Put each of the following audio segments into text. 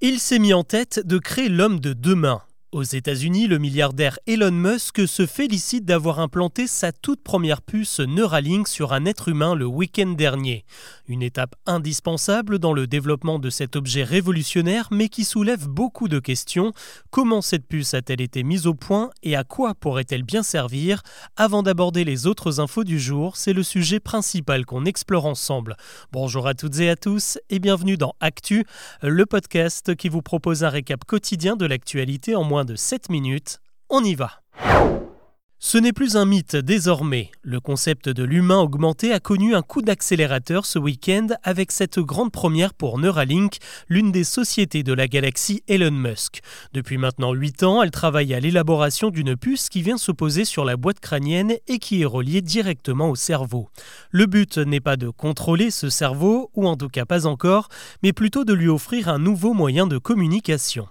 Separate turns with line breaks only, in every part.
Il s'est mis en tête de créer l'homme de demain. Aux États-Unis, le milliardaire Elon Musk se félicite d'avoir implanté sa toute première puce Neuralink sur un être humain le week-end dernier. Une étape indispensable dans le développement de cet objet révolutionnaire, mais qui soulève beaucoup de questions. Comment cette puce a-t-elle été mise au point et à quoi pourrait-elle bien servir? Avant d'aborder les autres infos du jour, c'est le sujet principal qu'on explore ensemble. Bonjour à toutes et à tous et bienvenue dans Actu, le podcast qui vous propose un récap quotidien de l'actualité en moins de 7 minutes. On y va. Ce n'est plus un mythe désormais. Le concept de l'humain augmenté a connu un coup d'accélérateur ce week-end avec cette grande première pour Neuralink, l'une des sociétés de la galaxie Elon Musk. Depuis maintenant 8 ans, elle travaille à l'élaboration d'une puce qui vient se poser sur la boîte crânienne et qui est reliée directement au cerveau. Le but n'est pas de contrôler ce cerveau, ou en tout cas pas encore, mais plutôt de lui offrir un nouveau moyen de communication.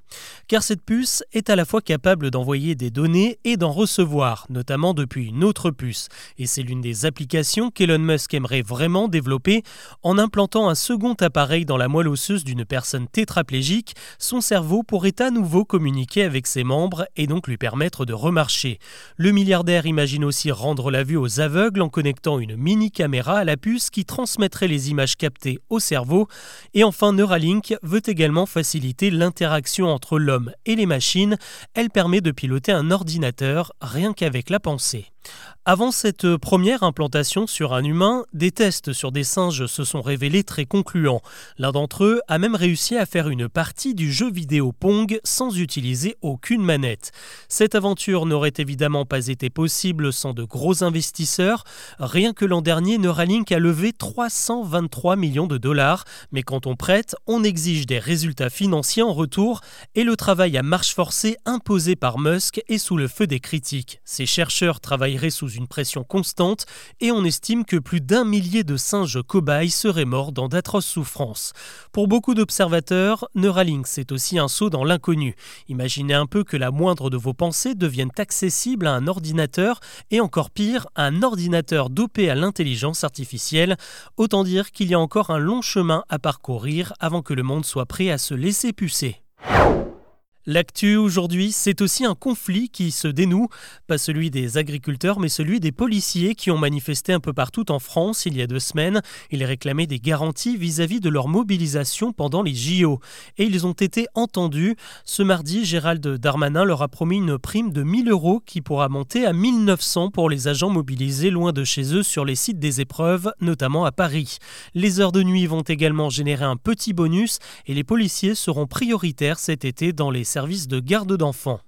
Car cette puce est à la fois capable d'envoyer des données et d'en recevoir, depuis une autre puce. Et c'est l'une des applications qu'Elon Musk aimerait vraiment développer en implantant un second appareil dans la moelle osseuse d'une personne tétraplégique. Son cerveau pourrait à nouveau communiquer avec ses membres et donc lui permettre de remarcher. Le milliardaire imagine aussi rendre la vue aux aveugles en connectant une mini caméra à la puce qui transmettrait les images captées au cerveau. Et enfin, Neuralink veut également faciliter l'interaction entre l'homme et les machines. Elle permet de piloter un ordinateur rien qu'avec la pensée. Avant cette première implantation sur un humain, des tests sur des singes se sont révélés très concluants. L'un d'entre eux a même réussi à faire une partie du jeu vidéo Pong sans utiliser aucune manette. Cette aventure n'aurait évidemment pas été possible sans de gros investisseurs. Rien que l'an dernier, Neuralink a levé 323 millions de dollars. Mais quand on prête, on exige des résultats financiers en retour et le travail à marche forcée imposé par Musk est sous le feu des critiques. Ces chercheurs sous une pression constante et on estime que plus d'un millier de singes cobayes seraient morts dans d'atroces souffrances. Pour beaucoup d'observateurs, Neuralink c'est aussi un saut dans l'inconnu. Imaginez un peu que la moindre de vos pensées devienne accessible à un ordinateur et encore pire, un ordinateur dopé à l'intelligence artificielle. Autant dire qu'il y a encore un long chemin à parcourir avant que le monde soit prêt à se laisser pucer. L'actu aujourd'hui, c'est aussi un conflit qui se dénoue, pas celui des agriculteurs, mais celui des policiers qui ont manifesté un peu partout en France il y a deux semaines. Ils réclamaient des garanties vis-à-vis de leur mobilisation pendant les JO. Et ils ont été entendus. Ce mardi, Gérald Darmanin leur a promis une prime de 1000 euros qui pourra monter à 1900 pour les agents mobilisés loin de chez eux sur les sites des épreuves, notamment à Paris. Les heures de nuit vont également générer un petit bonus et les policiers seront prioritaires cet été dans les service de garde d'enfants.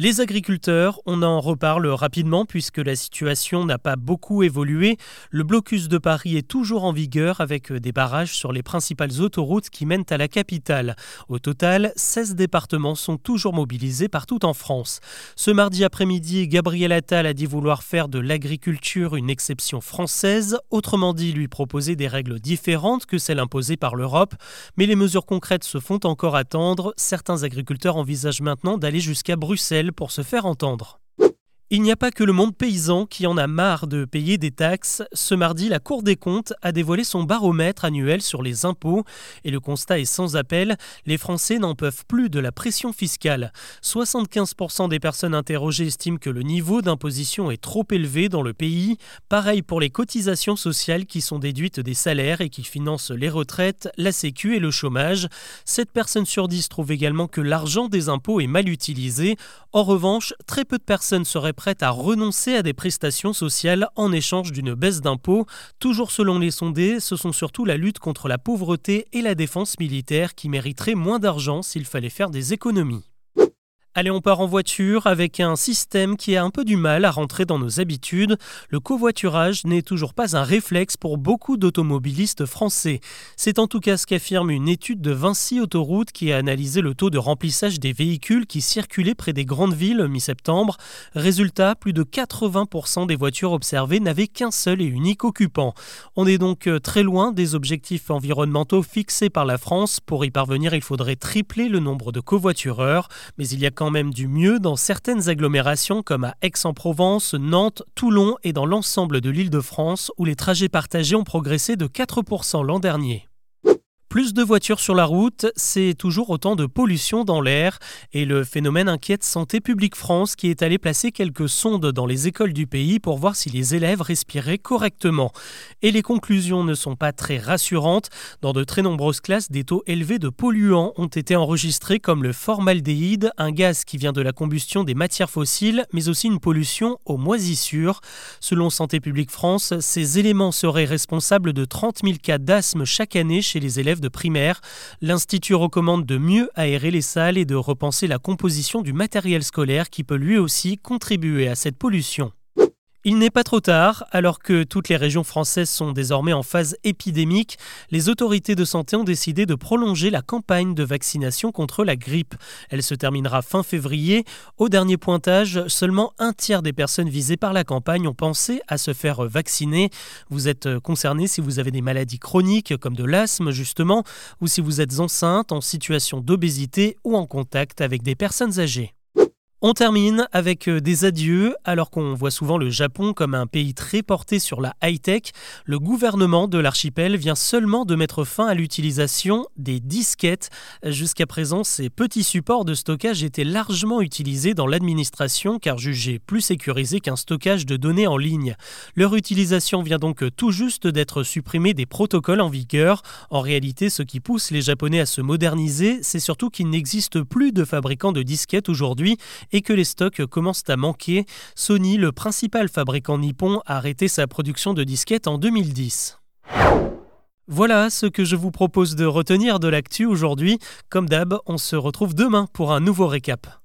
Les agriculteurs, on en reparle rapidement puisque la situation n'a pas beaucoup évolué. Le blocus de Paris est toujours en vigueur avec des barrages sur les principales autoroutes qui mènent à la capitale. Au total, 16 départements sont toujours mobilisés partout en France. Ce mardi après-midi, Gabriel Attal a dit vouloir faire de l'agriculture une exception française, autrement dit lui proposer des règles différentes que celles imposées par l'Europe. Mais les mesures concrètes se font encore attendre. Certains agriculteurs envisagent maintenant d'aller jusqu'à Bruxelles pour se faire entendre. Il n'y a pas que le monde paysan qui en a marre de payer des taxes. Ce mardi, la Cour des comptes a dévoilé son baromètre annuel sur les impôts et le constat est sans appel, les Français n'en peuvent plus de la pression fiscale. 75% des personnes interrogées estiment que le niveau d'imposition est trop élevé dans le pays. Pareil pour les cotisations sociales qui sont déduites des salaires et qui financent les retraites, la sécu et le chômage. 7 personnes sur 10 trouvent également que l'argent des impôts est mal utilisé. En revanche, très peu de personnes seraient prête à renoncer à des prestations sociales en échange d'une baisse d'impôts. Toujours selon les sondés, ce sont surtout la lutte contre la pauvreté et la défense militaire qui mériteraient moins d'argent s'il fallait faire des économies. Allez, on part en voiture avec un système qui a un peu du mal à rentrer dans nos habitudes. Le covoiturage n'est toujours pas un réflexe pour beaucoup d'automobilistes français. C'est en tout cas ce qu'affirme une étude de Vinci Autoroute qui a analysé le taux de remplissage des véhicules qui circulaient près des grandes villes mi-septembre. Résultat, plus de 80% des voitures observées n'avaient qu'un seul et unique occupant. On est donc euh, très loin des objectifs environnementaux fixés par la France. Pour y parvenir, il faudrait tripler le nombre de covoitureurs, mais il y a quand même du mieux dans certaines agglomérations comme à Aix-en-Provence, Nantes, Toulon et dans l'ensemble de l'île de France où les trajets partagés ont progressé de 4% l'an dernier. Plus de voitures sur la route, c'est toujours autant de pollution dans l'air et le phénomène inquiète Santé publique France qui est allé placer quelques sondes dans les écoles du pays pour voir si les élèves respiraient correctement. Et les conclusions ne sont pas très rassurantes. Dans de très nombreuses classes, des taux élevés de polluants ont été enregistrés comme le formaldéhyde, un gaz qui vient de la combustion des matières fossiles, mais aussi une pollution aux moisissures. Selon Santé publique France, ces éléments seraient responsables de 30 000 cas d'asthme chaque année chez les élèves de primaire. L'Institut recommande de mieux aérer les salles et de repenser la composition du matériel scolaire qui peut lui aussi contribuer à cette pollution. Il n'est pas trop tard, alors que toutes les régions françaises sont désormais en phase épidémique, les autorités de santé ont décidé de prolonger la campagne de vaccination contre la grippe. Elle se terminera fin février. Au dernier pointage, seulement un tiers des personnes visées par la campagne ont pensé à se faire vacciner. Vous êtes concerné si vous avez des maladies chroniques comme de l'asthme justement, ou si vous êtes enceinte, en situation d'obésité ou en contact avec des personnes âgées. On termine avec euh, des adieux. Alors qu'on voit souvent le Japon comme un pays très porté sur la high-tech, le gouvernement de l'archipel vient seulement de mettre fin à l'utilisation des disquettes. Jusqu'à présent, ces petits supports de stockage étaient largement utilisés dans l'administration car jugés plus sécurisés qu'un stockage de données en ligne. Leur utilisation vient donc tout juste d'être supprimée des protocoles en vigueur. En réalité, ce qui pousse les Japonais à se moderniser, c'est surtout qu'il n'existe plus de fabricants de disquettes aujourd'hui et que les stocks commencent à manquer. Sony, le principal fabricant nippon, a arrêté sa production de disquettes en 2010. Voilà ce que je vous propose de retenir de l'actu aujourd'hui. Comme d'hab, on se retrouve demain pour un nouveau récap.